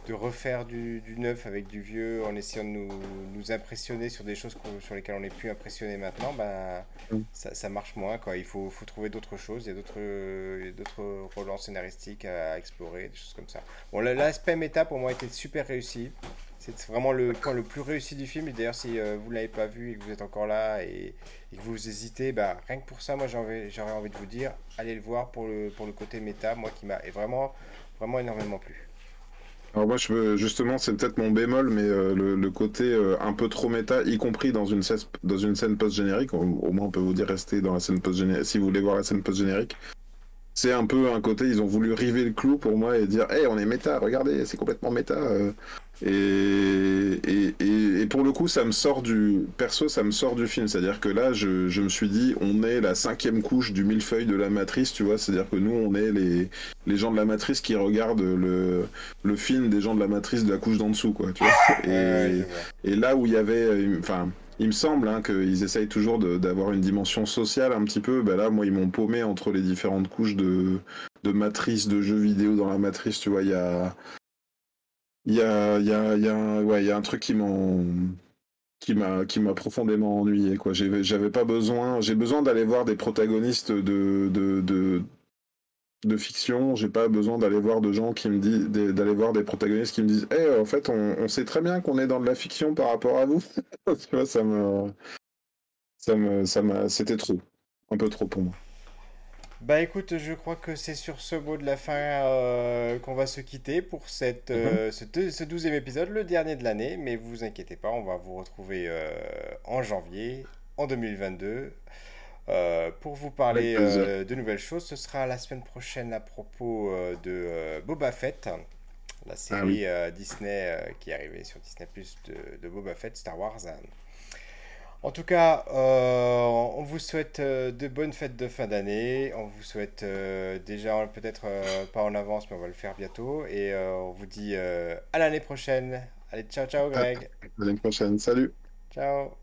de refaire du, du, neuf avec du vieux en essayant de nous, nous impressionner sur des choses sur lesquelles on n'est plus impressionné maintenant, ben, mmh. ça, ça, marche moins. Quoi. Il faut, faut trouver d'autres choses, il y a d'autres, relances scénaristiques à explorer, des choses comme ça. Bon, l'aspect méta pour moi était super réussi. C'est vraiment le point le plus réussi du film. Et d'ailleurs, si euh, vous ne l'avez pas vu et que vous êtes encore là et, que vous hésitez, bah, rien que pour ça, moi j'aurais envie de vous dire, allez le voir pour le, pour le côté méta, moi qui m'a vraiment, vraiment énormément plu. Alors moi, je justement, c'est peut-être mon bémol, mais euh, le, côté euh, un peu trop méta, y compris dans une, scène, dans une scène post-générique, au, au, moins on peut vous dire rester dans la scène post-générique, si vous voulez voir la scène post-générique, c'est un peu un côté, ils ont voulu river le clou pour moi et dire, hé, on est méta, regardez, c'est complètement méta. Et, et, et, pour le coup, ça me sort du perso, ça me sort du film. C'est-à-dire que là, je, je, me suis dit, on est la cinquième couche du millefeuille de la matrice, tu vois. C'est-à-dire que nous, on est les, les gens de la matrice qui regardent le, le film des gens de la matrice de la couche d'en dessous, quoi. Tu vois. Et, et, là où il y avait, enfin, il me semble hein, qu'ils essayent toujours d'avoir une dimension sociale un petit peu. Ben là, moi, ils m'ont paumé entre les différentes couches de, de matrice, de jeux vidéo dans la matrice. Tu vois, il y a y a, y, a, y, a, ouais, y a un truc qui m'en m'a qui m'a profondément ennuyé quoi j'avais pas besoin j'ai besoin d'aller voir des protagonistes de de, de, de fiction j'ai pas besoin d'aller voir de gens qui me disent d'aller voir des protagonistes qui me disent eh en fait on, on sait très bien qu'on est dans de la fiction par rapport à vous tu vois ça me ça me ça m'a c'était trop un peu trop pour moi bah écoute, je crois que c'est sur ce mot de la fin euh, qu'on va se quitter pour cette, euh, mhm. ce, douzième épisode, le dernier de l'année. Mais vous inquiétez pas, on va vous retrouver euh, en janvier, en 2022, pour vous parler de nouvelles choses. Ce sera la semaine prochaine à propos de Boba Fett, la ah série Disney qui est arrivée sur Disney Plus de, de, Boba Fett, Star Wars. En tout cas, euh, on vous souhaite euh, de bonnes fêtes de fin d'année. On vous souhaite euh, déjà, peut-être pas en avance, mais on va le faire bientôt. Et on vous dit à l'année prochaine. Allez, ciao, ciao, Greg. À l'année prochaine. Salut. Ciao.